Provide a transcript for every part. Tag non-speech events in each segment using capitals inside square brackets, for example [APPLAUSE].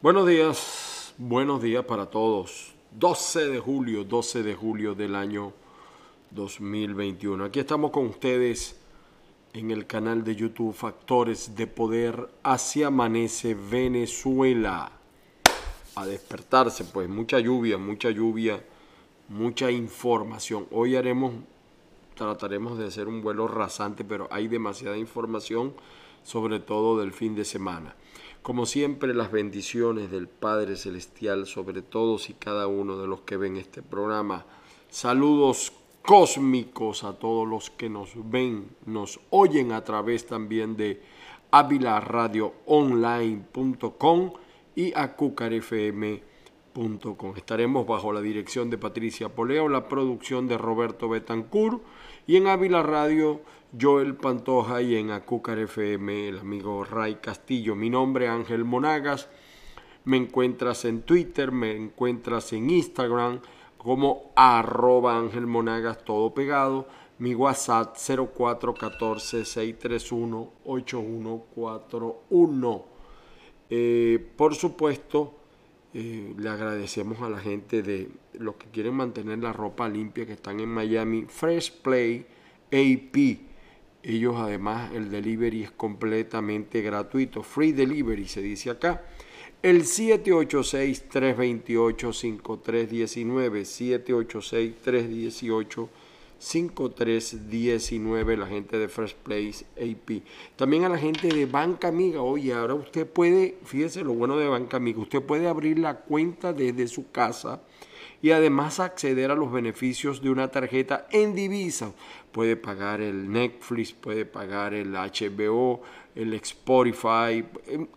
Buenos días, buenos días para todos. 12 de julio, 12 de julio del año 2021. Aquí estamos con ustedes en el canal de YouTube Factores de Poder Así Amanece Venezuela. A despertarse, pues mucha lluvia, mucha lluvia, mucha información. Hoy haremos, trataremos de hacer un vuelo rasante, pero hay demasiada información, sobre todo del fin de semana. Como siempre, las bendiciones del Padre Celestial sobre todos y cada uno de los que ven este programa. Saludos cósmicos a todos los que nos ven, nos oyen a través también de avilaradioonline.com y acucarfm.com. Estaremos bajo la dirección de Patricia Poleo, la producción de Roberto Betancourt y en Ávila Radio Joel Pantoja y en Acúcar FM el amigo Ray Castillo. Mi nombre es Ángel Monagas. Me encuentras en Twitter, me encuentras en Instagram como arroba Ángel Monagas, todo pegado. Mi WhatsApp 0414-631-8141. Eh, por supuesto, eh, le agradecemos a la gente de los que quieren mantener la ropa limpia que están en Miami. Fresh Play AP ellos además el delivery es completamente gratuito, free delivery se dice acá. El 786-328-5319, 786-318-5319, la gente de First Place AP. También a la gente de Banca Amiga, oye, ahora usted puede, fíjese lo bueno de Banca Amiga, usted puede abrir la cuenta desde su casa y además acceder a los beneficios de una tarjeta en divisa. Puede pagar el Netflix, puede pagar el HBO, el Spotify,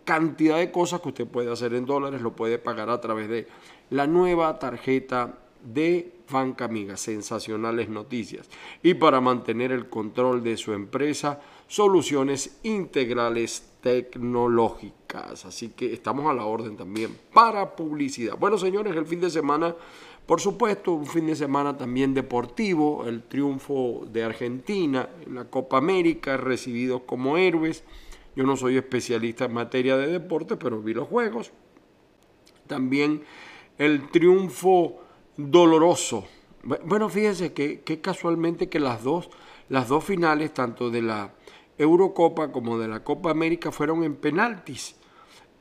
cantidad de cosas que usted puede hacer en dólares, lo puede pagar a través de la nueva tarjeta de Banca Amiga, sensacionales noticias. Y para mantener el control de su empresa, soluciones integrales tecnológicas. Así que estamos a la orden también para publicidad. Bueno, señores, el fin de semana por supuesto, un fin de semana también deportivo, el triunfo de Argentina en la Copa América, recibidos como héroes. Yo no soy especialista en materia de deporte, pero vi los juegos. También el triunfo doloroso. Bueno, fíjense que, que casualmente que las dos, las dos finales, tanto de la Eurocopa como de la Copa América, fueron en penaltis.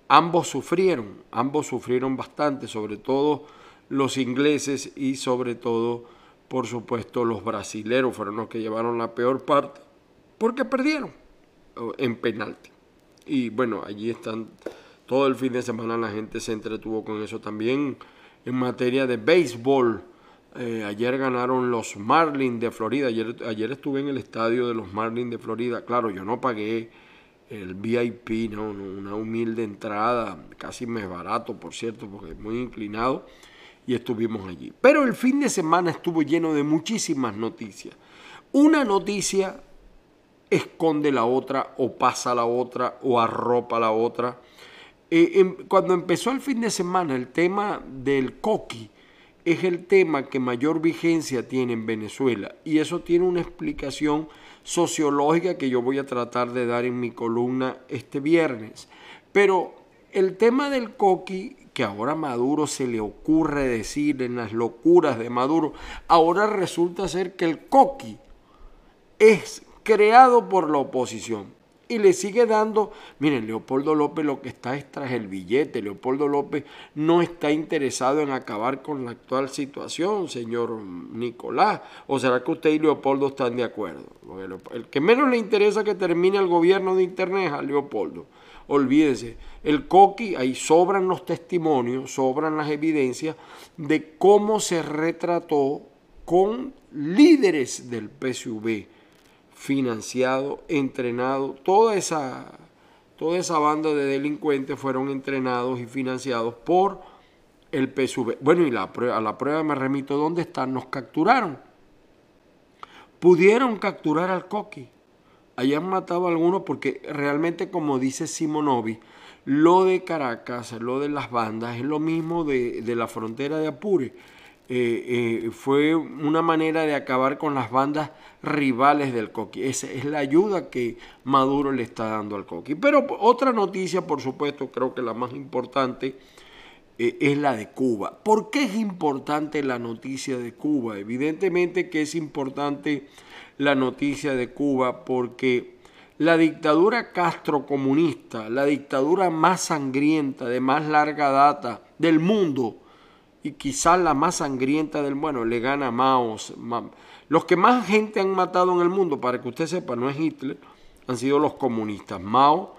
Ambos sufrieron, ambos sufrieron bastante, sobre todo los ingleses y sobre todo, por supuesto, los brasileros fueron los que llevaron la peor parte porque perdieron en penalti. Y bueno, allí están, todo el fin de semana la gente se entretuvo con eso también. En materia de béisbol, eh, ayer ganaron los Marlins de Florida. Ayer, ayer estuve en el estadio de los Marlins de Florida. Claro, yo no pagué el VIP, ¿no? una humilde entrada, casi me barato, por cierto, porque es muy inclinado y estuvimos allí. Pero el fin de semana estuvo lleno de muchísimas noticias. Una noticia esconde la otra o pasa la otra o arropa la otra. Eh, em, cuando empezó el fin de semana el tema del coqui es el tema que mayor vigencia tiene en Venezuela y eso tiene una explicación sociológica que yo voy a tratar de dar en mi columna este viernes. Pero el tema del coqui que ahora Maduro se le ocurre decir en las locuras de Maduro, ahora resulta ser que el coqui es creado por la oposición y le sigue dando, miren, Leopoldo López lo que está es tras el billete, Leopoldo López no está interesado en acabar con la actual situación, señor Nicolás, o será que usted y Leopoldo están de acuerdo, el que menos le interesa que termine el gobierno de Internet es a Leopoldo, olvídense, el coqui, ahí sobran los testimonios, sobran las evidencias de cómo se retrató con líderes del PSV, financiado, entrenado, toda esa, toda esa banda de delincuentes fueron entrenados y financiados por el PSV. Bueno, y la a la prueba me remito, ¿dónde están? Nos capturaron. Pudieron capturar al coqui. Hayan matado a algunos porque realmente, como dice Simonovi, lo de Caracas, lo de las bandas, es lo mismo de, la frontera de Apure. eh, eh, fue una manera de acabar con las bandas rivales del coqui. Esa es la ayuda que Maduro le está dando al coqui. Pero otra noticia, por supuesto, creo que la más importante, eh, es la de Cuba. ¿Por qué es importante la noticia de Cuba? Evidentemente que es importante la noticia de Cuba porque la dictadura castrocomunista, la dictadura más sangrienta, de más larga data del mundo, y quizás la más sangrienta del bueno, le gana a Mao. Los que más gente han matado en el mundo, para que usted sepa, no es Hitler, han sido los comunistas. Mao,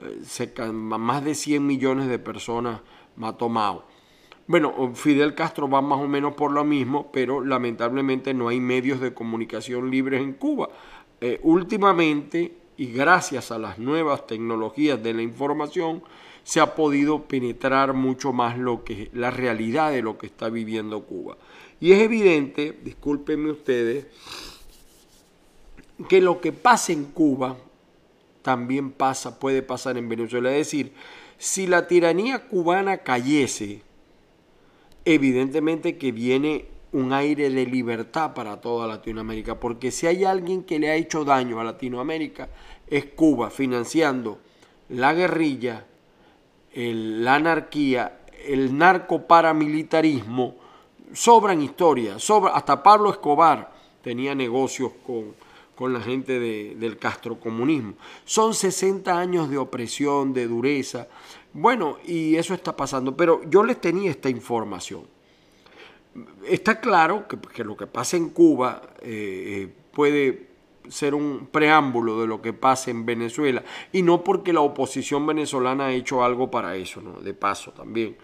eh, más de 100 millones de personas mató Mao. Bueno, Fidel Castro va más o menos por lo mismo, pero lamentablemente no hay medios de comunicación libres en Cuba. Eh, últimamente, y gracias a las nuevas tecnologías de la información, se ha podido penetrar mucho más lo que la realidad de lo que está viviendo Cuba. Y es evidente, discúlpenme ustedes, que lo que pasa en Cuba también pasa, puede pasar en Venezuela. Es decir, si la tiranía cubana cayese, evidentemente que viene un aire de libertad para toda Latinoamérica, porque si hay alguien que le ha hecho daño a Latinoamérica, es Cuba, financiando la guerrilla, la anarquía, el narcoparamilitarismo, sobran historias, sobra, hasta Pablo Escobar tenía negocios con, con la gente del castrocomunismo. Son 60 años de opresión, de dureza. Bueno, y eso está pasando, pero yo les tenía esta información. Está claro que, lo que pasa en Cuba eh, eh, puede ser un preámbulo de lo que pasa en Venezuela y no porque la oposición venezolana ha hecho algo para eso, ¿no? de paso también.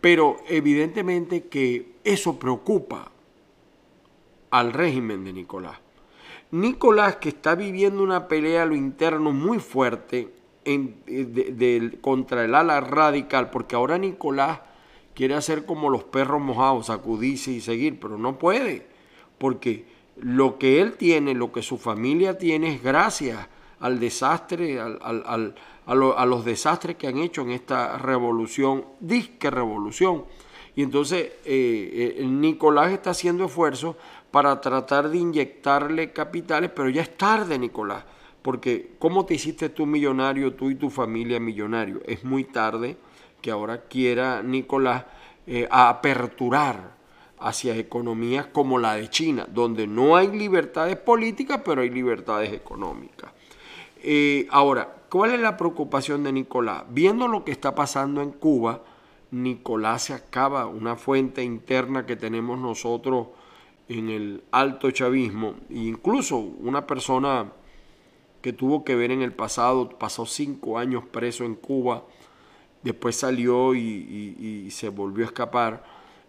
Pero evidentemente que eso preocupa al régimen de Nicolás. Nicolás, que está viviendo una pelea a lo interno muy fuerte en, contra el ala radical, porque ahora Nicolás quiere hacer como los perros mojados, sacudirse y seguir, pero no puede, porque lo que él tiene, lo que su familia tiene es gracias al desastre, al, a, los desastres que han hecho en esta revolución, disque revolución. Y entonces eh, eh, Nicolás está haciendo esfuerzos para tratar de inyectarle capitales, pero ya es tarde, Nicolás, porque ¿cómo te hiciste tú millonario, tú y tu familia millonario? Es muy tarde que ahora quiera Nicolás eh, aperturar hacia economías como la de China, donde no hay libertades políticas, pero hay libertades económicas. Eh, ahora, ¿cuál es la preocupación de Nicolás? Viendo lo que está pasando en Cuba, Nicolás se acaba, una fuente interna que tenemos nosotros en el alto chavismo, e incluso una persona que tuvo que ver en el pasado, pasó cinco años preso en Cuba, después salió y, se volvió a escapar,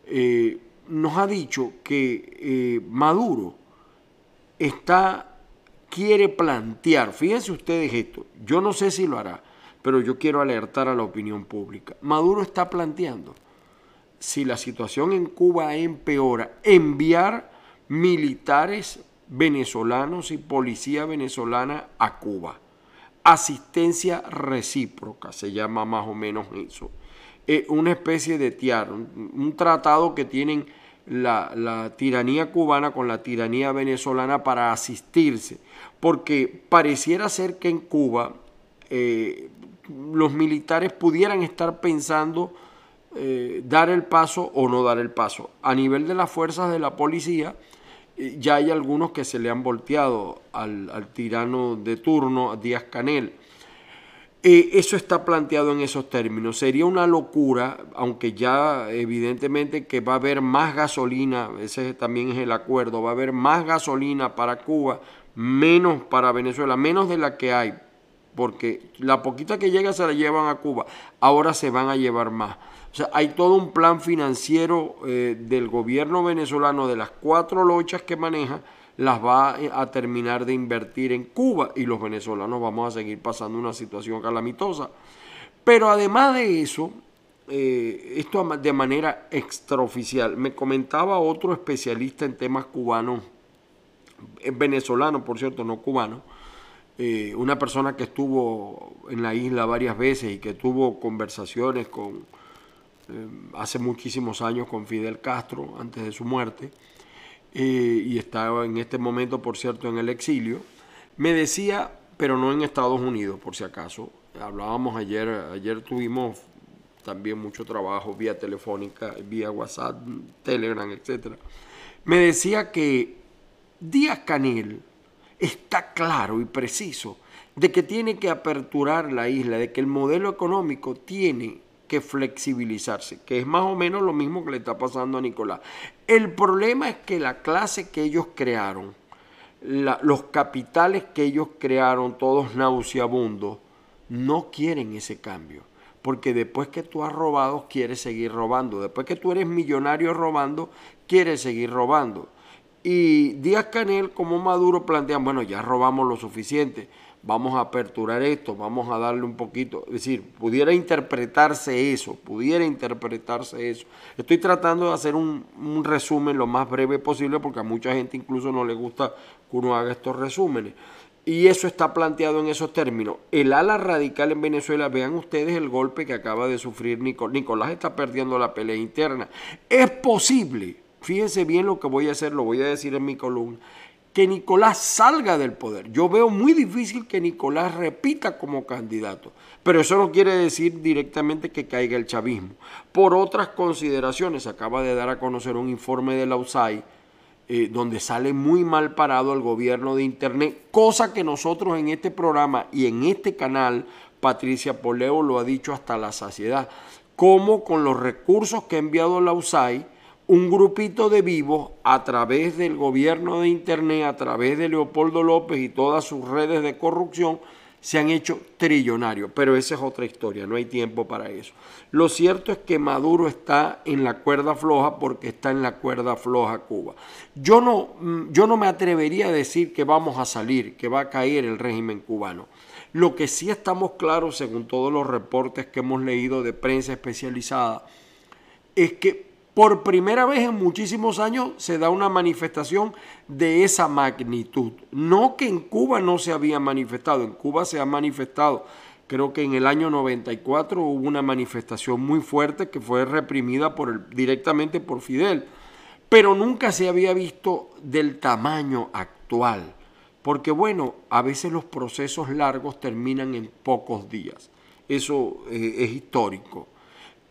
eh, nos ha dicho que eh, Maduro está, quiere plantear, fíjense ustedes esto, yo no sé si lo hará, pero yo quiero alertar a la opinión pública. Maduro está planteando, si la situación en Cuba empeora, enviar militares venezolanos y policía venezolana a Cuba. Asistencia recíproca, se llama más o menos eso. Eh, una especie de tiar, un, tratado que tienen la, tiranía cubana con la tiranía venezolana para asistirse, porque pareciera ser que en Cuba eh, los militares pudieran estar pensando eh, dar el paso o no dar el paso. A nivel de las fuerzas de la policía, ya hay algunos que se le han volteado al, tirano de turno, Díaz Canel. Eh, eso está planteado en esos términos. Sería una locura, aunque ya evidentemente que va a haber más gasolina, ese también es el acuerdo, va a haber más gasolina para Cuba, menos para Venezuela, menos de la que hay, porque la poquita que llega se la llevan a Cuba, ahora se van a llevar más. O sea, hay todo un plan financiero eh, del gobierno venezolano de las cuatro lochas que maneja, las va a terminar de invertir en Cuba y los venezolanos vamos a seguir pasando una situación calamitosa. Pero además de eso, eh, esto de manera extraoficial, me comentaba otro especialista en temas cubanos, eh, venezolano por cierto, no cubano, una persona que estuvo en la isla varias veces y que tuvo conversaciones con eh, hace muchísimos años con Fidel Castro, antes de su muerte, eh, y estaba en este momento, por cierto, en el exilio, me decía, pero no en Estados Unidos, por si acaso, hablábamos ayer, ayer tuvimos también mucho trabajo vía telefónica, vía WhatsApp, Telegram, etc. Me decía que Díaz Canel está claro y preciso de que tiene que aperturar la isla, de que el modelo económico tiene flexibilizarse, que es más o menos lo mismo que le está pasando a Nicolás. El problema es que la clase que ellos crearon, los capitales que ellos crearon, todos nauseabundos, no quieren ese cambio. Porque después que tú has robado, quieres seguir robando. Después que tú eres millonario robando, quieres seguir robando. Y Díaz Canel, como Maduro, plantean, bueno, ya robamos lo suficiente vamos a aperturar esto, vamos a darle un poquito, es decir, pudiera interpretarse eso, pudiera interpretarse eso. Estoy tratando de hacer un, resumen lo más breve posible porque a mucha gente incluso no le gusta que uno haga estos resúmenes. Y eso está planteado en esos términos. El ala radical en Venezuela, vean ustedes el golpe que acaba de sufrir Nicolás. Nicolás está perdiendo la pelea interna. Es posible, fíjense bien lo que voy a hacer, lo voy a decir en mi columna que Nicolás salga del poder. Yo veo muy difícil que Nicolás repita como candidato, pero eso no quiere decir directamente que caiga el chavismo. Por otras consideraciones, acaba de dar a conocer un informe de la USAID eh, donde sale muy mal parado el gobierno de Internet, cosa que nosotros en este programa y en este canal, Patricia Poleo lo ha dicho hasta la saciedad, como con los recursos que ha enviado la USAID, un grupito de vivos a través del gobierno de Internet, a través de Leopoldo López y todas sus redes de corrupción, se han hecho trillonarios. Pero esa es otra historia, no hay tiempo para eso. Lo cierto es que Maduro está en la cuerda floja porque está en la cuerda floja Cuba. Yo no, mm, yo no me atrevería a decir que vamos a salir, que va a caer el régimen cubano. Lo que sí estamos claros, según todos los reportes que hemos leído de prensa especializada, es que por primera vez en muchísimos años se da una manifestación de esa magnitud. No que en Cuba no se había manifestado, en Cuba se ha manifestado. Creo que en el año 94 hubo una manifestación muy fuerte que fue reprimida directamente por Fidel, pero nunca se había visto del tamaño actual. Porque bueno, a veces los procesos largos terminan en pocos días. Eso eh, es histórico.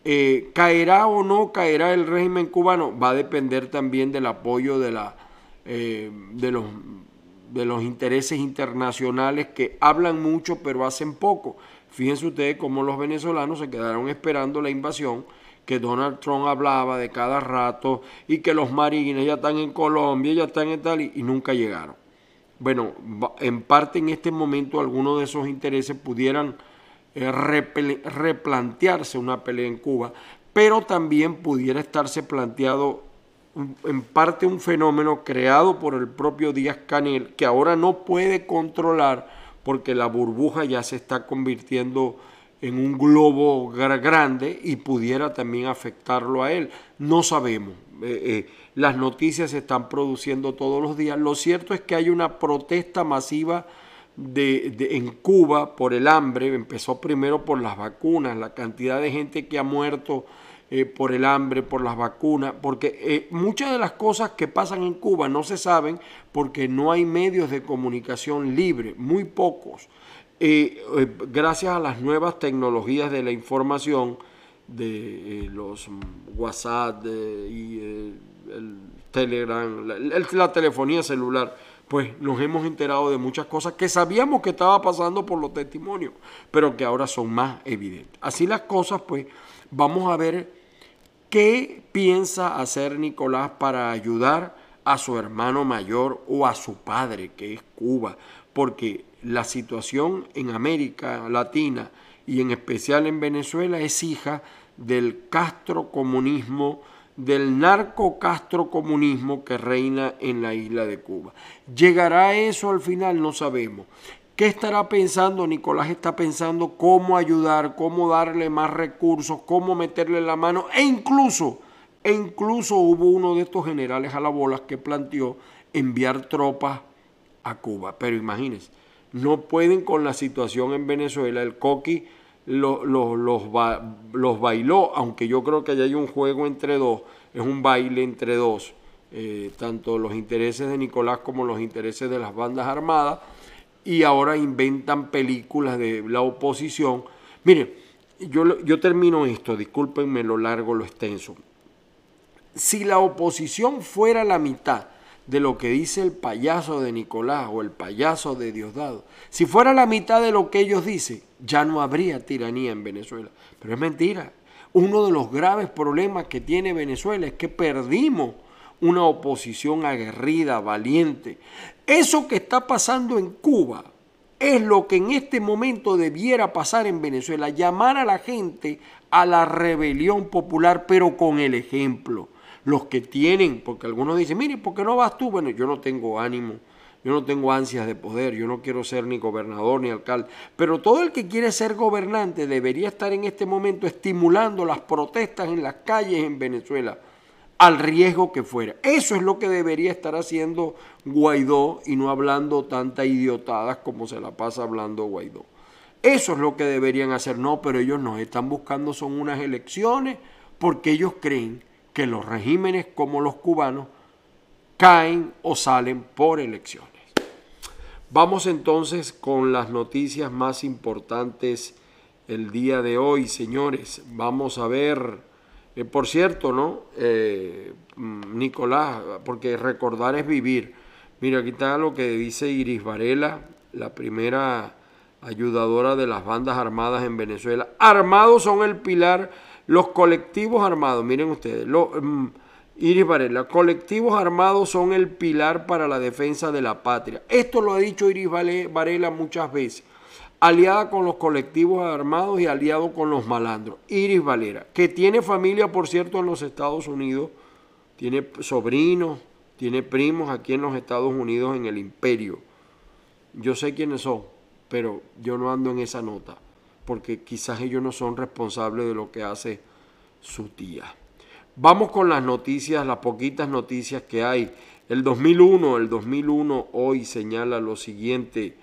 Eh, ¿Caerá o no caerá el régimen cubano? Va a depender también del apoyo de, la, eh, de, los, de los intereses internacionales que hablan mucho pero hacen poco. Fíjense ustedes cómo los venezolanos se quedaron esperando la invasión que Donald Trump hablaba de cada rato y que los marines ya están en Colombia, ya están en tal y, y nunca llegaron. Bueno, en parte en este momento algunos de esos intereses pudieran eh, replantearse una pelea en Cuba, pero también pudiera estarse planteado en parte un fenómeno creado por el propio Díaz Canel, que ahora no puede controlar porque la burbuja ya se está convirtiendo en un globo grande y pudiera también afectarlo a él. No sabemos. Eh, eh, las noticias se están produciendo todos los días. Lo cierto es que hay una protesta masiva de, en Cuba por el hambre, empezó primero por las vacunas, la cantidad de gente que ha muerto eh, por el hambre, por las vacunas, porque eh, muchas de las cosas que pasan en Cuba no se saben porque no hay medios de comunicación libre, muy pocos. Eh, gracias a las nuevas tecnologías de la información, de los WhatsApp y el Telegram, la telefonía celular, pues nos hemos enterado de muchas cosas que sabíamos que estaba pasando por los testimonios, pero que ahora son más evidentes. Así las cosas, pues vamos a ver qué piensa hacer Nicolás para ayudar a su hermano mayor o a su padre, que es Cuba, porque la situación en América Latina y en especial en Venezuela es hija del castrocomunismo del narco-castro-comunismo que reina en la isla de Cuba. ¿Llegará eso al final? No sabemos. ¿Qué estará pensando? Nicolás está pensando cómo ayudar, cómo darle más recursos, cómo meterle la mano e incluso, e incluso hubo uno de estos generales a la bola que planteó enviar tropas a Cuba. Pero imagínense, no pueden con la situación en Venezuela. El Coqui los, los, los, bailó, aunque yo creo que allá hay un juego entre dos, es un baile entre dos, eh, tanto los intereses de Nicolás como los intereses de las bandas armadas, y ahora inventan películas de la oposición. Miren, yo, yo termino esto, discúlpenme lo largo, lo extenso. Si la oposición fuera la mitad de lo que dice el payaso de Nicolás o el payaso de Diosdado, si fuera la mitad de lo que ellos dicen, ya no habría tiranía en Venezuela. Pero es mentira. Uno de los graves problemas que tiene Venezuela es que perdimos una oposición aguerrida, valiente. Eso que está pasando en Cuba es lo que en este momento debiera pasar en Venezuela, llamar a la gente a la rebelión popular, pero con el ejemplo. Los que tienen, porque algunos dicen, mire, ¿por qué no vas tú? Bueno, yo no tengo ánimo, yo no tengo ansias de poder, yo no quiero ser ni gobernador ni alcalde, pero todo el que quiere ser gobernante debería estar en este momento estimulando las protestas en las calles en Venezuela al riesgo que fuera. Eso es lo que debería estar haciendo Guaidó y no hablando tanta idiotadas como se la pasa hablando Guaidó. Eso es lo que deberían hacer. No, pero ellos no. Están buscando son unas elecciones porque ellos creen que los regímenes como los cubanos caen o salen por elecciones. Vamos entonces con las noticias más importantes el día de hoy, señores. Vamos a ver eh, por cierto, ¿no? Eh, mm, Nicolás, porque recordar es vivir. Mira, aquí está lo que dice Iris Varela, la primera ayudadora de las bandas armadas en Venezuela. Armados son el pilar, los colectivos armados, miren ustedes, mm, Iris Varela, colectivos armados son el pilar para la defensa de la patria. Esto lo ha dicho Iris Varela muchas veces aliada con los colectivos armados y aliado con los malandros. Iris Valera, que tiene familia, por cierto, en los Estados Unidos, tiene sobrinos, tiene primos aquí en los Estados Unidos en el imperio. Yo sé quiénes son, pero yo no ando en esa nota, porque quizás ellos no son responsables de lo que hace su tía. Vamos con las noticias, las poquitas noticias que hay. El 2001, el 2001 hoy señala lo siguiente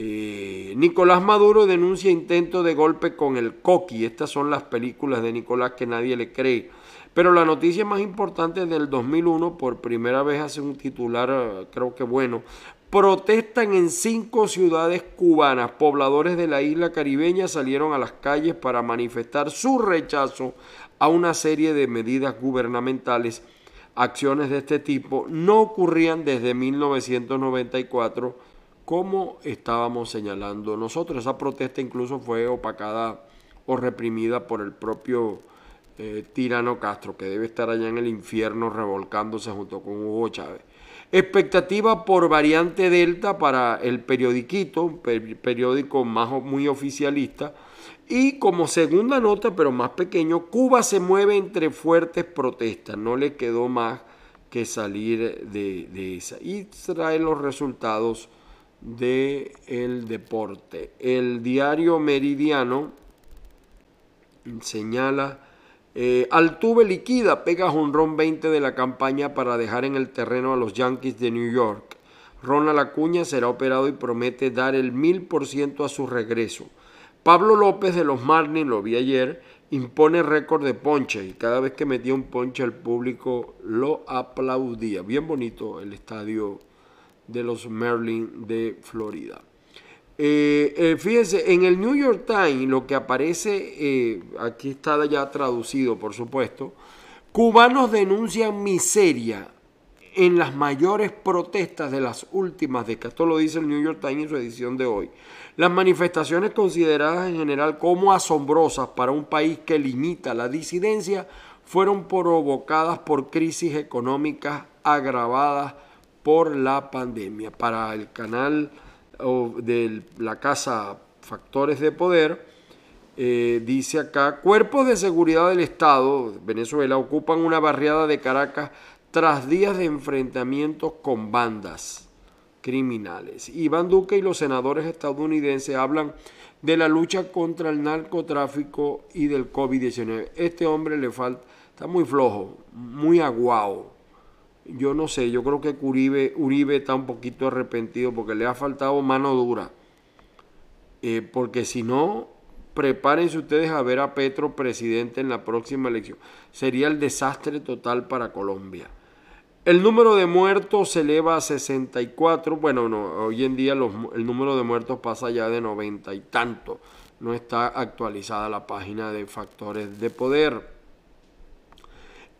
eh, Nicolás Maduro denuncia intento de golpe con el coqui. Estas son las películas de Nicolás que nadie le cree. Pero la noticia más importante del 2001, por primera vez hace un titular, eh, creo que bueno, protestan en cinco ciudades cubanas. Pobladores de la isla caribeña salieron a las calles para manifestar su rechazo a una serie de medidas gubernamentales. Acciones de este tipo no ocurrían desde 1994 como estábamos señalando nosotros. Esa protesta incluso fue opacada o reprimida por el propio eh, tirano Castro, que debe estar allá en el infierno revolcándose junto con Hugo Chávez. Expectativa por variante Delta para el periodiquito, un periódico más muy oficialista. Y como segunda nota, pero más pequeño, Cuba se mueve entre fuertes protestas. No le quedó más que salir de, esa. Y trae los resultados del el deporte. El diario Meridiano señala, eh, Altuve liquida, pega ron 20 de la campaña para dejar en el terreno a los Yankees de New York. Ronald Acuña será operado y promete dar el mil por ciento a su regreso. Pablo López de los Marlins, lo vi ayer, impone récord de ponche y cada vez que metía un ponche el público lo aplaudía. Bien bonito el estadio de los Merlin de Florida. Eh, eh, fíjense, en el New York Times lo que aparece, eh, aquí está ya traducido por supuesto, cubanos denuncian miseria en las mayores protestas de las últimas décadas. Esto lo dice el New York Times en su edición de hoy. Las manifestaciones consideradas en general como asombrosas para un país que limita la disidencia fueron provocadas por crisis económicas agravadas por la pandemia. Para el canal de la casa Factores de Poder, eh, dice acá, cuerpos de seguridad del Estado, Venezuela, ocupan una barriada de Caracas tras días de enfrentamientos con bandas criminales. Iván Duque y los senadores estadounidenses hablan de la lucha contra el narcotráfico y del COVID-19. Este hombre le falta, está muy flojo, muy aguado yo no sé, yo creo que Uribe, Uribe está un poquito arrepentido porque le ha faltado mano dura. Eh, porque si no, prepárense ustedes a ver a Petro presidente en la próxima elección. Sería el desastre total para Colombia. El número de muertos se eleva a 64. Bueno, no, hoy en día el número de muertos pasa ya de 90 y tanto. No está actualizada la página de factores de poder.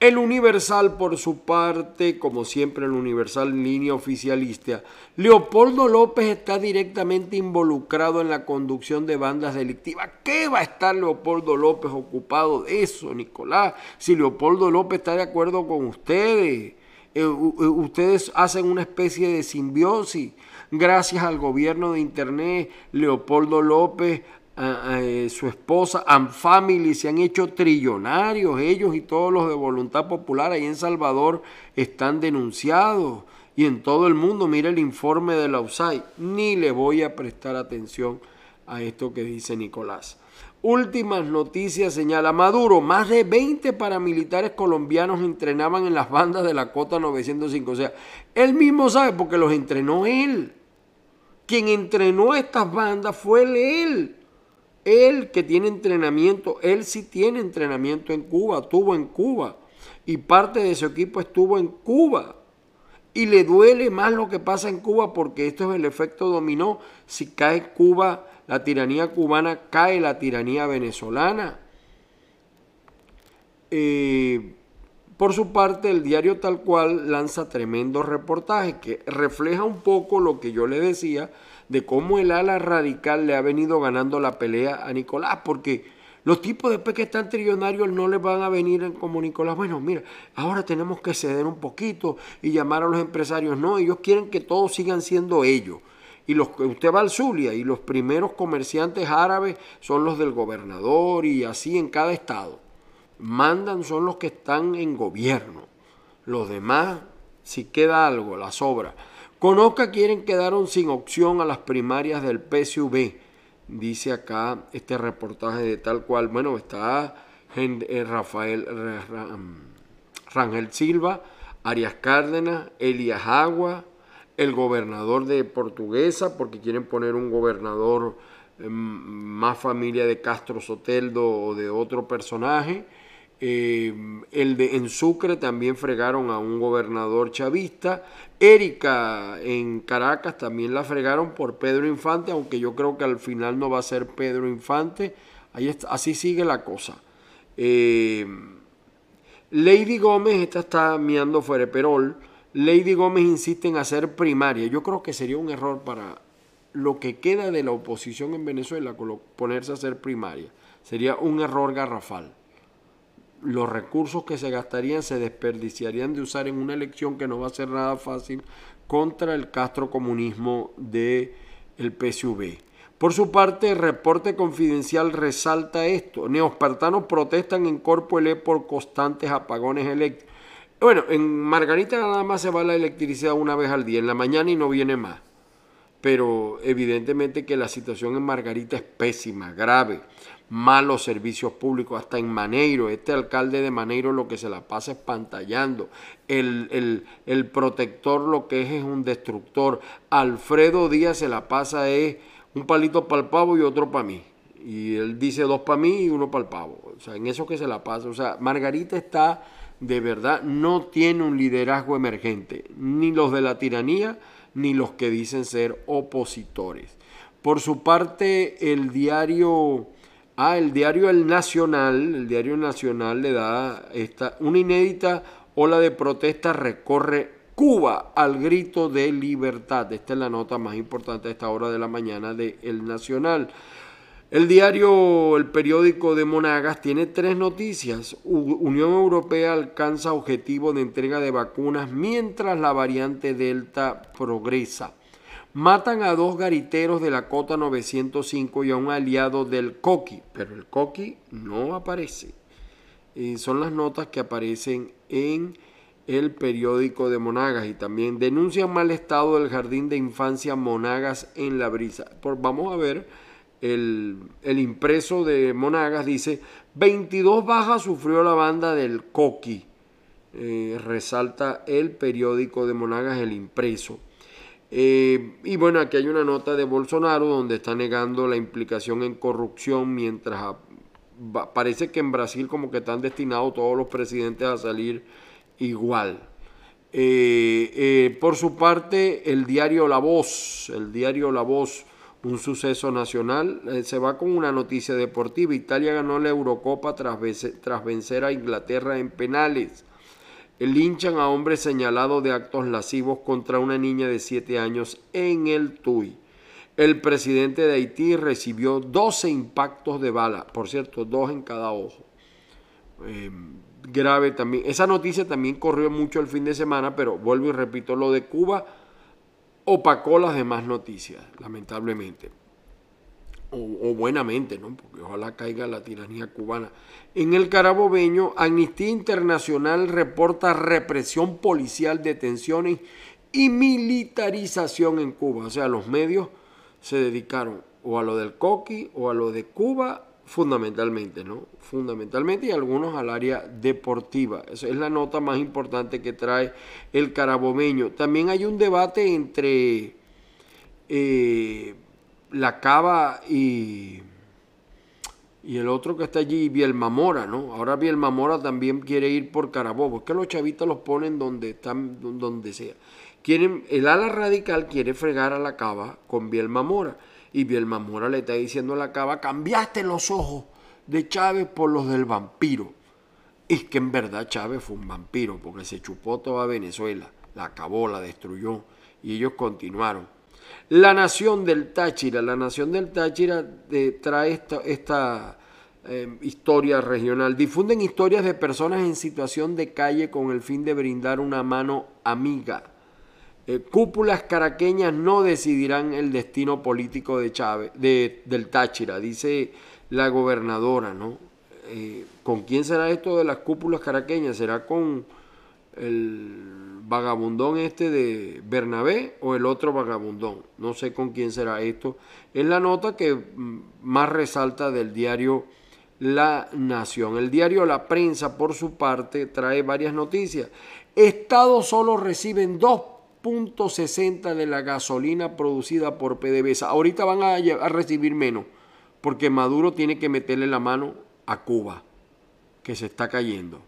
El Universal, por su parte, como siempre el Universal línea oficialista, Leopoldo López está directamente involucrado en la conducción de bandas delictivas. ¿Qué va a estar Leopoldo López ocupado de eso, Nicolás? Si Leopoldo López está de acuerdo con ustedes, eh, ustedes hacen una especie de simbiosis. Gracias al gobierno de Internet, Leopoldo López eh, su esposa, and Family, se han hecho trillonarios, ellos y todos los de Voluntad Popular ahí en Salvador están denunciados. Y en todo el mundo, mira el informe de la USAID, ni le voy a prestar atención a esto que dice Nicolás. Últimas noticias señala Maduro, más de 20 paramilitares colombianos entrenaban en las bandas de la Cota 905. O sea, él mismo sabe porque los entrenó él. Quien entrenó estas bandas fue él. Él que tiene entrenamiento, él sí tiene entrenamiento en Cuba, estuvo en Cuba y parte de su equipo estuvo en Cuba. Y le duele más lo que pasa en Cuba porque esto es el efecto dominó. Si cae Cuba, la tiranía cubana, cae la tiranía venezolana. Eh, por su parte, el diario tal cual lanza tremendo reportaje que refleja un poco lo que yo le decía de cómo el ala radical le ha venido ganando la pelea a Nicolás, porque los tipos después que están trillonarios no les van a venir como Nicolás, bueno, mira, ahora tenemos que ceder un poquito y llamar a los empresarios, no, ellos quieren que todos sigan siendo ellos. Y los que usted va al Zulia y los primeros comerciantes árabes son los del gobernador y así en cada estado. Mandan son los que están en gobierno. Los demás, si queda algo, la sobra. Conozca quieren quedaron sin opción a las primarias del PSV. Dice acá este reportaje de tal cual. Bueno, está eh, Rafael mm, Rangel Silva, Arias Cárdenas, Elias Agua, el gobernador de Portuguesa, porque quieren poner un gobernador em, más familia de Castro Soteldo o de otro personaje. Eh, el de, en Sucre también fregaron a un gobernador chavista. Erika en Caracas también la fregaron por Pedro Infante, aunque yo creo que al final no va a ser Pedro Infante. Ahí así sigue la cosa. Eh, Lady Gómez, esta está miando fuera Perol. Lady Gómez insiste en hacer primaria. Yo creo que sería un error para lo que queda de la oposición en Venezuela ponerse a hacer primaria. Sería un error garrafal los recursos que se gastarían se desperdiciarían de usar en una elección que no va a ser nada fácil contra el castrocomunismo del el PSV. Por su parte, el reporte confidencial resalta esto. Neospartanos protestan en Corpo por constantes apagones eléctricos. Bueno, en Margarita nada más se va la electricidad una vez al día, en la mañana y no viene más. Pero evidentemente que la situación en Margarita es pésima, grave. Malos servicios públicos, hasta en Maneiro, este alcalde de Maneiro lo que se la pasa espantallando, el, el, protector lo que es es un destructor, Alfredo Díaz se la pasa es un palito para el pavo y otro para mí, y él dice dos para mí y uno para el pavo, o sea, en eso que se la pasa, o sea, Margarita está de verdad, no tiene un liderazgo emergente, ni los de la tiranía, ni los que dicen ser opositores. Por su parte, el diario Ah, el diario El Nacional, el diario Nacional le da esta, una inédita ola de protesta recorre Cuba al grito de libertad. Esta es la nota más importante a esta hora de la mañana de El Nacional. El diario, el periódico de Monagas tiene tres noticias. Unión Europea alcanza objetivo de entrega de vacunas mientras la variante Delta progresa. Matan a dos gariteros de la Cota 905 y a un aliado del Coqui, pero el Coqui no aparece. Eh, son las notas que aparecen en el periódico de Monagas y también denuncian mal estado del jardín de infancia Monagas en la brisa. Por, vamos a ver, el, impreso de Monagas dice, 22 bajas sufrió la banda del Coqui. Eh, resalta el periódico de Monagas, el impreso. Eh, y bueno, aquí hay una nota de Bolsonaro donde está negando la implicación en corrupción mientras parece que en Brasil como que están destinados todos los presidentes a salir igual. Eh, por su parte, el diario La Voz, el diario La Voz, un suceso nacional, se va con una noticia deportiva. Italia ganó la Eurocopa tras, vencer a Inglaterra en penales linchan a hombre señalado de actos lascivos contra una niña de 7 años en el Tuy. El presidente de Haití recibió 12 impactos de bala, por cierto, dos en cada ojo. Em, grave también. Esa noticia también corrió mucho el fin de semana, pero vuelvo y repito, lo de Cuba opacó las demás noticias, lamentablemente o, buenamente, ¿no? porque ojalá caiga la tiranía cubana. En el Carabobeño, Amnistía Internacional reporta represión policial, detenciones y militarización en Cuba. O sea, los medios se dedicaron o a lo del coqui o a lo de Cuba fundamentalmente, ¿no? Fundamentalmente y algunos al área deportiva. Esa es la nota más importante que trae el carabobeño. También hay un debate entre... Eh, la Cava y, y el otro que está allí, Bielmamora, ¿no? Ahora Bielmamora también quiere ir por Carabobo. Que los chavitos los ponen donde están, donde sea. Quieren, el ala radical quiere fregar a la Cava con Bielmamora. Y Bielmamora le está diciendo a la Cava, cambiaste los ojos de Chávez por los del vampiro. Es que en verdad Chávez fue un vampiro, porque se chupó toda Venezuela, la acabó, la destruyó, y ellos continuaron. La nación del Táchira, la nación del Táchira eh, trae esta, em, historia regional. Difunden historias de personas en situación de calle con el fin de brindar una mano amiga. Eh, cúpulas caraqueñas no decidirán el destino político de Chávez, de, del Táchira, dice la gobernadora, ¿no? Eh, ¿Con quién será esto de las cúpulas caraqueñas? ¿Será con el vagabundón este de Bernabé o el otro vagabundón. No sé con quién será esto. Es la nota que mm, más resalta del diario La Nación. El diario La Prensa, por su parte, trae varias noticias. Estados solo reciben 2.60 de la gasolina producida por PDVSA. Ahorita van a, a recibir menos, porque Maduro tiene que meterle la mano a Cuba, que se está cayendo.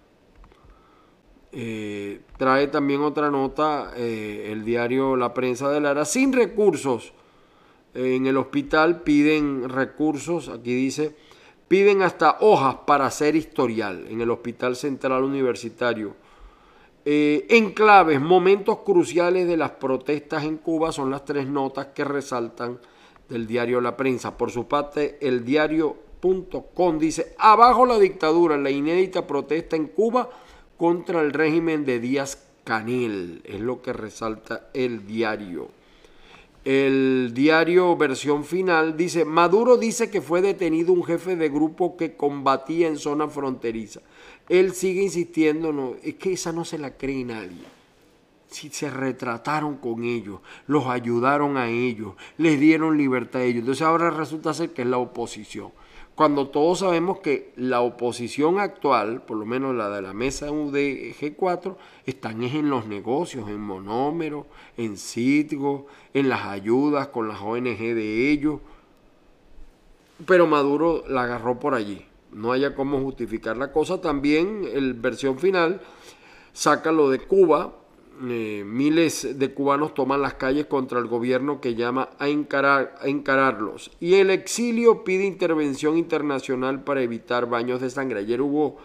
Eh, trae también otra nota eh, el diario La Prensa de Lara, sin recursos. en el hospital piden recursos, aquí dice, piden hasta hojas para hacer historial en el Hospital Central Universitario. Eh, en claves, momentos cruciales de las protestas en Cuba son las tres notas que resaltan del diario La Prensa. Por su parte, el diario.com dice, abajo la dictadura, la inédita protesta en Cuba contra el régimen de Díaz Canel, es lo que resalta el diario. El diario versión final dice, Maduro dice que fue detenido un jefe de grupo que combatía en zona fronteriza. Él sigue insistiendo, no, es que esa no se la cree nadie. Si se retrataron con ellos, los ayudaron a ellos, les dieron libertad a ellos. Entonces ahora resulta ser que es la oposición cuando todos sabemos que la oposición actual, por lo menos la de la mesa UDG4, están en los negocios, en monómeros, en Citgo, en las ayudas con las ONG de ellos. Pero Maduro la agarró por allí. No haya cómo justificar la cosa. También el versión final saca lo de Cuba, eh, miles de cubanos toman las calles contra el gobierno que llama a, encarar, a encararlos. Y el exilio pide intervención internacional para evitar baños de sangre. Ayer hubo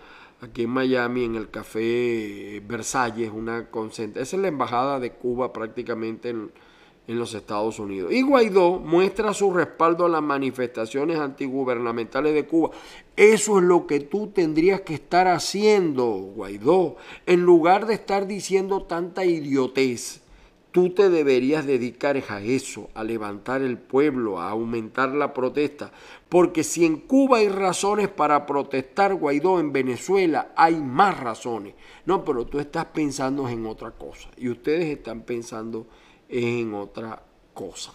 aquí en Miami, en el café Versalles, una concentración. Esa es la embajada de Cuba prácticamente en, en los Estados Unidos. Y Guaidó muestra su respaldo a las manifestaciones antigubernamentales de Cuba. Eso es lo que tú tendrías que estar haciendo, Guaidó. En lugar de estar diciendo tanta idiotez, tú te deberías dedicar a eso, a levantar el pueblo, a aumentar la protesta. Porque si en Cuba hay razones para protestar, Guaidó, en Venezuela hay más razones. No, pero tú estás pensando en otra cosa. Y ustedes están pensando en otra cosa.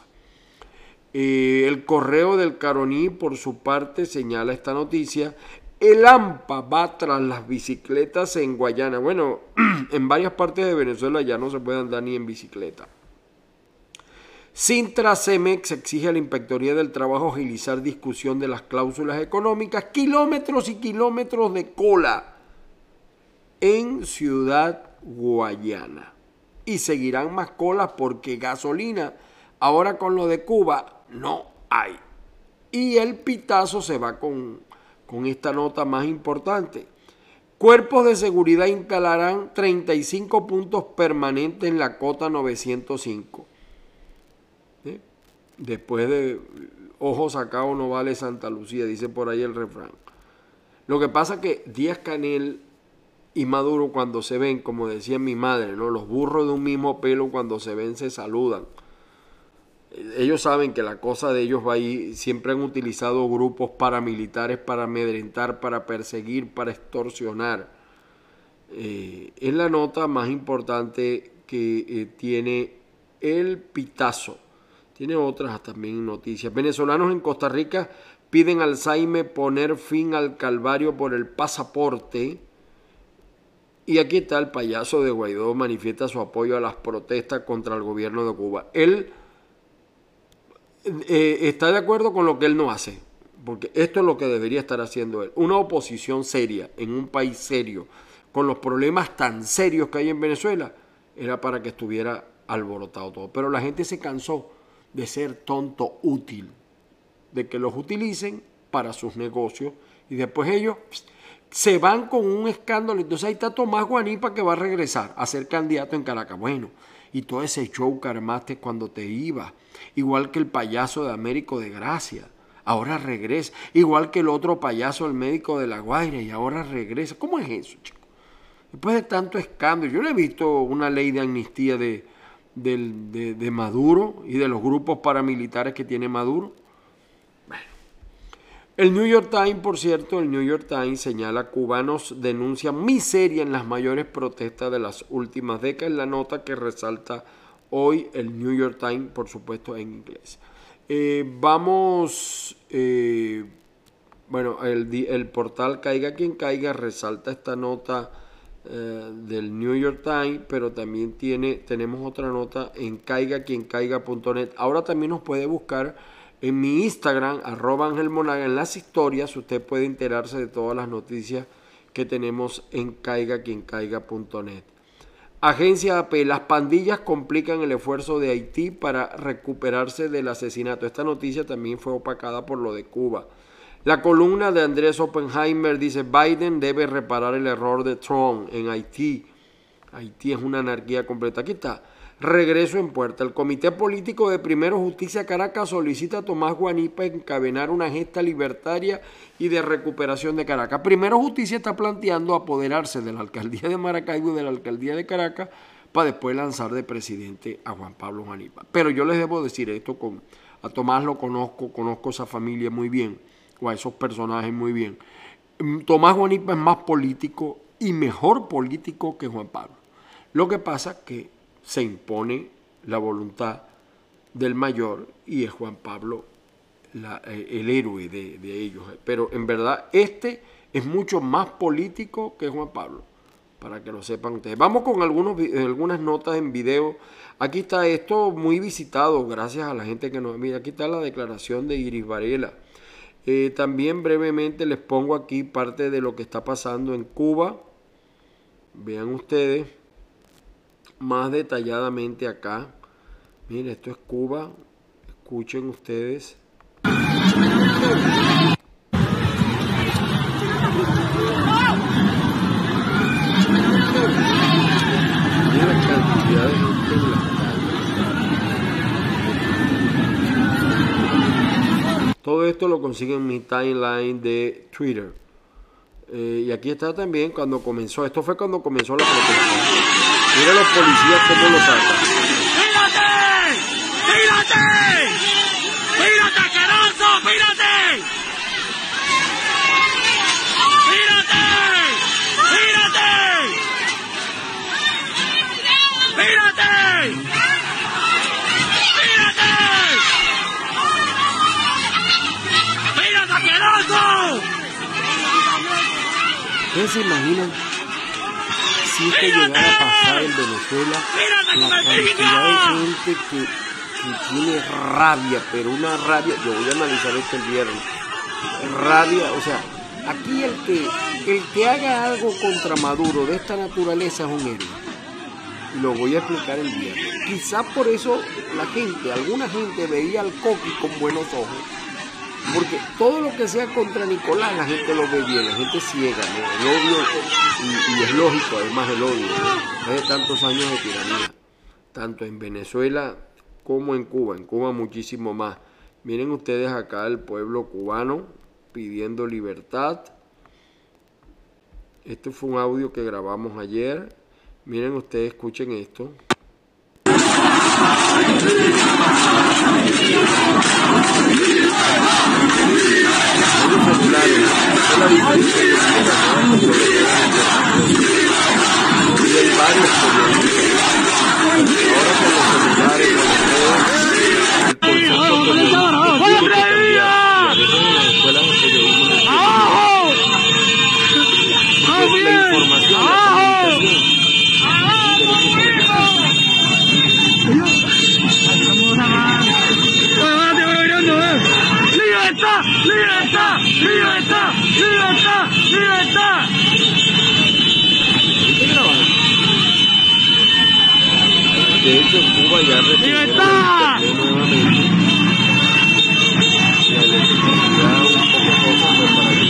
Eh, el correo del Caroní, por su parte, señala esta noticia. El AMPA va tras las bicicletas en Guayana. Bueno, [CLEARS THROAT] en varias partes de Venezuela ya no se puede andar ni en bicicleta. Sintra Cemex exige a la Inspectoría del Trabajo agilizar discusión de las cláusulas económicas. Kilómetros y kilómetros de cola en Ciudad Guayana. Y seguirán más colas porque gasolina, ahora con lo de Cuba, no hay. Y el pitazo se va con, con esta nota más importante. Cuerpos de seguridad instalarán 35 puntos permanentes en la cota 905. ¿Eh? Después de ojos sacados no vale Santa Lucía, dice por ahí el refrán. Lo que pasa que Díaz Canel y Maduro cuando se ven, como decía mi madre, ¿no? Los burros de un mismo pelo cuando se ven se saludan ellos saben que la cosa de ellos va ahí, siempre han utilizado grupos paramilitares para amedrentar, para perseguir, para extorsionar. Eh, es la nota más importante que eh, tiene el pitazo. Tiene otras también noticias. Venezolanos en Costa Rica piden al Saime poner fin al calvario por el pasaporte. Y aquí está el payaso de Guaidó, manifiesta su apoyo a las protestas contra el gobierno de Cuba. Él eh, está de acuerdo con lo que él no hace, porque esto es lo que debería estar haciendo él. Una oposición seria en un país serio, con los problemas tan serios que hay en Venezuela, era para que estuviera alborotado todo. Pero la gente se cansó de ser tonto útil, de que los utilicen para sus negocios y después ellos se van con un escándalo. Entonces ahí está Tomás Guanipa que va a regresar a ser candidato en Caracas. Bueno, y todo ese show que armaste cuando te ibas igual que el payaso de Américo de Gracia. Ahora regresa, igual que el otro payaso, el médico de la Guaira, y ahora regresa. ¿Cómo es eso, chico? Después de tanto escándalo, yo no he visto una ley de amnistía de, de, Maduro y de los grupos paramilitares que tiene Maduro. El New York Times, por cierto, el New York Times señala cubanos denuncian miseria en las mayores protestas de las últimas décadas, la nota que resalta hoy el New York Times, por supuesto, en inglés. Eh, vamos, eh, bueno, el, portal Caiga quien caiga resalta esta nota eh, del New York Times, pero también tiene, tenemos otra nota en caigaquiencaiga.net. Ahora también nos puede buscar en mi Instagram, arroba en las historias, usted puede enterarse de todas las noticias que tenemos en caigaquiencaiga.net. Agencia AP, las pandillas complican el esfuerzo de Haití para recuperarse del asesinato. Esta noticia también fue opacada por lo de Cuba. La columna de Andrés Oppenheimer dice, Biden debe reparar el error de Trump en Haití. Haití es una anarquía completa. Aquí está. Regreso en puerta. El Comité Político de Primero Justicia Caracas solicita a Tomás Guanipa encabenar una gesta libertaria y de recuperación de Caracas. Primero Justicia está planteando apoderarse de la alcaldía de Maracaibo y de la alcaldía de Caracas para después lanzar de presidente a Juan Pablo Guanipa. Pero yo les debo decir esto, con, a Tomás lo conozco, conozco esa familia muy bien, o a esos personajes muy bien. Mm, Tomás Guanipa es más político y mejor político que Juan Pablo. Lo que pasa que se impone la voluntad del mayor y es Juan Pablo eh, el héroe de, ellos. Pero en verdad este es mucho más político que Juan Pablo, para que lo sepan ustedes. Vamos con algunos, algunas notas en video. Aquí está esto muy visitado, gracias a la gente que nos mira. Aquí está la declaración de Iris Varela. Eh, también brevemente les pongo aquí parte de lo que está pasando en Cuba. Vean ustedes más detalladamente acá. Miren, esto es Cuba. Escuchen ustedes. Todo esto lo consiguen en mi timeline de Twitter. Eh, y aquí está también cuando comenzó. Esto fue cuando comenzó la protesta. Mira los policías cómo lo sacan. ¿Ustedes se imaginan si que llegara a pasar en Venezuela, la cantidad de gente que que tiene rabia, pero una rabia, yo voy a analizar esto el viernes, rabia, o sea, aquí el que, el que haga algo contra Maduro de esta naturaleza es un héroe. Lo voy a explicar el viernes. Quizás por eso la gente, alguna gente veía al Coqui con buenos ojos. Porque todo lo que sea contra Nicolás, la gente lo ve bien, la gente ciega. El odio, y, es lógico además el odio, ¿no? tantos años de tiranía, tanto en Venezuela como en Cuba, en Cuba muchísimo más. Miren ustedes acá el pueblo cubano pidiendo libertad. Este fue un audio que grabamos ayer. Miren ustedes, escuchen esto. Varios periodistas. Ahora con los celulares, ¡Libertad! De hecho, Cuba ya ¡Libertad! electricidad, un poco para que,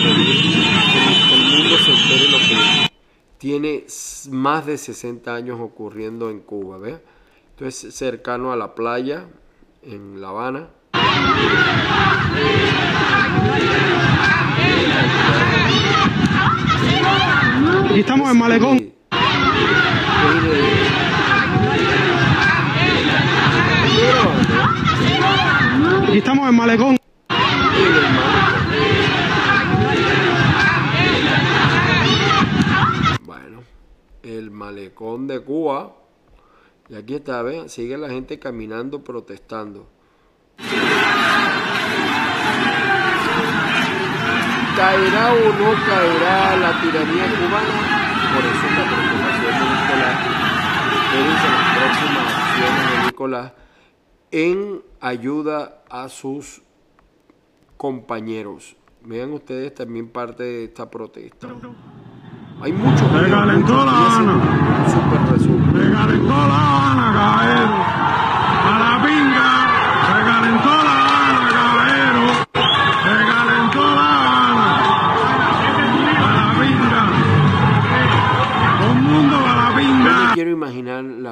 el mundo se entere lo que tiene más de 60 años ocurriendo en Cuba, ¿ves? Entonces, cercano a la playa, en La Habana. Aquí estamos en Malecón. Aquí estamos en malecón. Bueno, el malecón de Cuba. Y aquí está, vean, sigue la gente caminando, protestando. ¿Caerá o no caerá la tiranía cubana? Por eso es la preocupación de Nicolás. Espérense las próximas acciones de Nicolás en ayuda a sus compañeros. Vean ustedes también parte de esta protesta. Hay muchos Se calentó La Habana. un super resumen. Se calentó La Habana, caballero.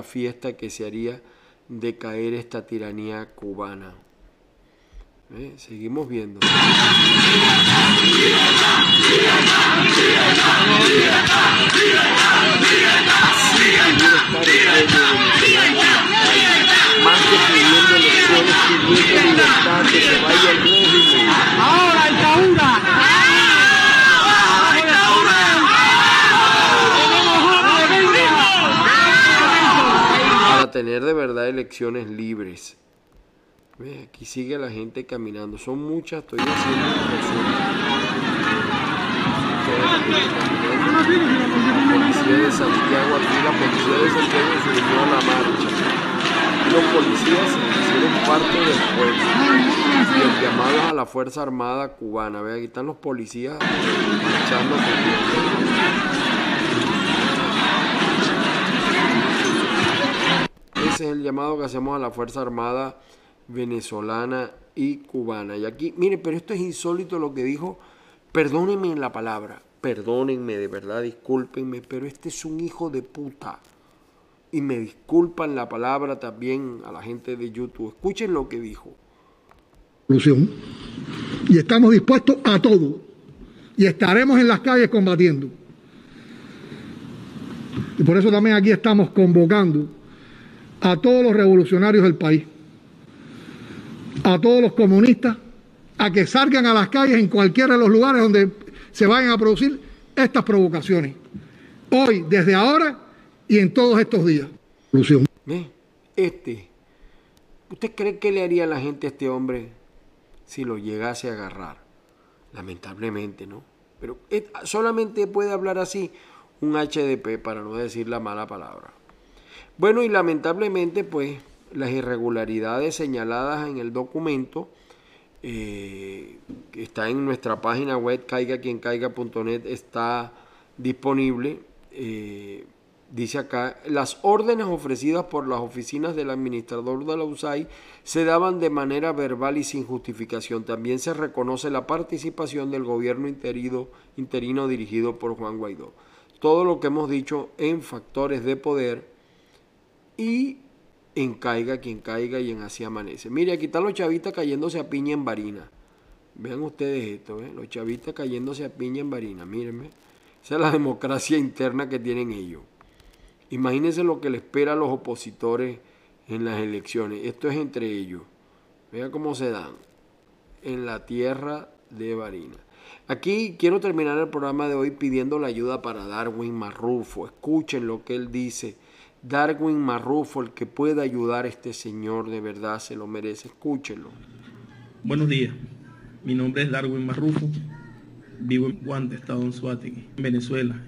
Fiesta que se haría de caer esta tiranía cubana. ¿Eh? Seguimos viendo. Estar el pueblo venezolano en la calle, más que pidiendo elecciones, pidiendo libertad, que se vaya el régimen. ¡Ahora, dictadura! para tener de verdad elecciones libres. Aquí sigue la gente caminando. Son muchas, estoy haciendo un resumen. Toda la policía de Santiago, aquí la policía de Santiago se unió a la marcha. Los policías se hicieron parte del pueblo. Y el llamado a la Fuerza Armada cubana. Ve, aquí están los policías marchando también. Ese es el llamado que hacemos a la Fuerza Armada venezolana y cubana. Y aquí, mire, pero esto es insólito lo que dijo. Perdónenme la palabra, perdónenme de verdad, discúlpenme, pero este es un hijo de puta. Y me disculpan la palabra también a la gente de YouTube. Escuchen lo que dijo. Y estamos dispuestos a todo. Y estaremos en las calles combatiendo. Y por eso también aquí estamos convocando a todos los revolucionarios del país, a todos los comunistas, a que salgan a las calles en cualquiera de los lugares donde se vayan a producir estas provocaciones. Hoy, desde ahora y en todos estos días. ¿Ve? Este. ¿Usted cree que le haría a la gente a este hombre si lo llegase a agarrar? Lamentablemente, ¿no? Pero eh, solamente puede hablar así un HDP, para no decir la mala palabra. Bueno, y lamentablemente, pues, las irregularidades señaladas en el documento, eh, que está en nuestra página web caigaquiencaiga.net, está disponible. Eh, dice acá, las órdenes ofrecidas por las oficinas del administrador de la USAID se daban de manera verbal y sin justificación. También se reconoce la participación del gobierno interino, interino dirigido por Juan Guaidó. Todo lo que hemos dicho en factores de poder y en caiga quien caiga y en así amanece. Mire, aquí están los chavistas cayéndose a piña en varina. Vean ustedes esto, ¿eh? los chavistas cayéndose a piña en varina, mírenme. Esa es la [LAUGHS] democracia interna que tienen ellos. Imagínense lo que le espera a los opositores en las elecciones. Esto es entre ellos. Vean cómo se dan. En la tierra de Varina. Aquí quiero terminar el programa de hoy pidiendo la ayuda para Darwin Marrufo. Escuchen lo que él dice. Darwin Marrufo, el que pueda ayudar a este señor, de verdad se lo merece. Escúchenlo. Buenos días. Mi nombre es Darwin Marrufo. Vivo en Guante, estado en Suátegui, Venezuela.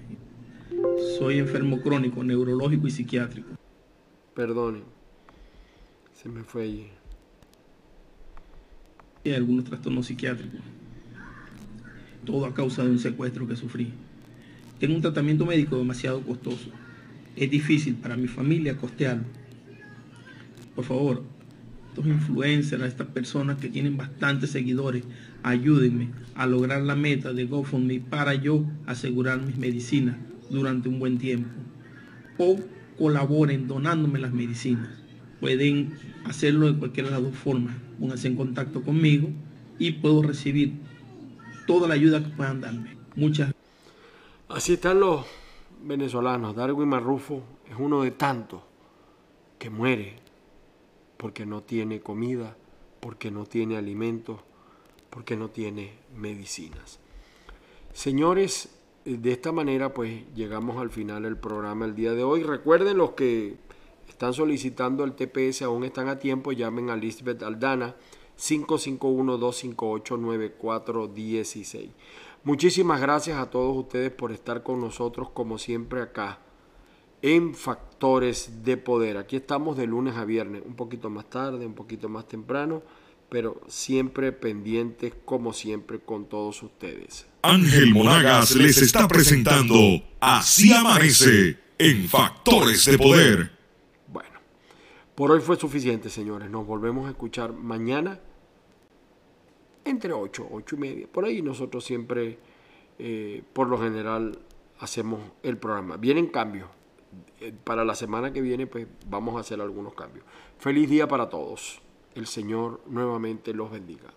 Soy enfermo crónico, neurológico y psiquiátrico. Perdonen. Se me fue allí. Y algunos trastornos psiquiátricos. Todo a causa de un secuestro que sufrí. Tengo un tratamiento médico demasiado costoso. Es difícil para mi familia costearlo. Por favor, estos influencers, estas personas que tienen bastantes seguidores, ayúdenme a lograr la meta de GoFundMe para yo asegurar mis medicinas durante un buen tiempo. O colaboren donándome las medicinas. Pueden hacerlo de cualquiera de las dos formas. Pónganse en contacto conmigo y puedo recibir toda la ayuda que puedan darme. Muchas Así están los venezolanos. Darwin Marrufo es uno de tantos que muere porque no tiene comida, porque no tiene alimentos, porque no tiene medicinas. Señores, de esta manera pues llegamos al final del programa el día de hoy. Recuerden los que están solicitando el TPS aún están a tiempo, llamen a Lisbeth Aldana 551-258-9416. Muchísimas gracias a todos ustedes por estar con nosotros como siempre acá en Factores de Poder. Aquí estamos de lunes a viernes, un poquito más tarde, un poquito más temprano, pero siempre pendientes como siempre con todos ustedes. Ángel Monagas les está presentando Así amanece en Factores de Poder. Bueno, por hoy fue suficiente, señores. Nos volvemos a escuchar mañana entre 8, 8 y media. Por ahí nosotros siempre, eh, por lo general, hacemos el programa. Vienen cambios. Eh, Para la semana que viene, pues vamos a hacer algunos cambios. Feliz día para todos. El Señor nuevamente los bendiga.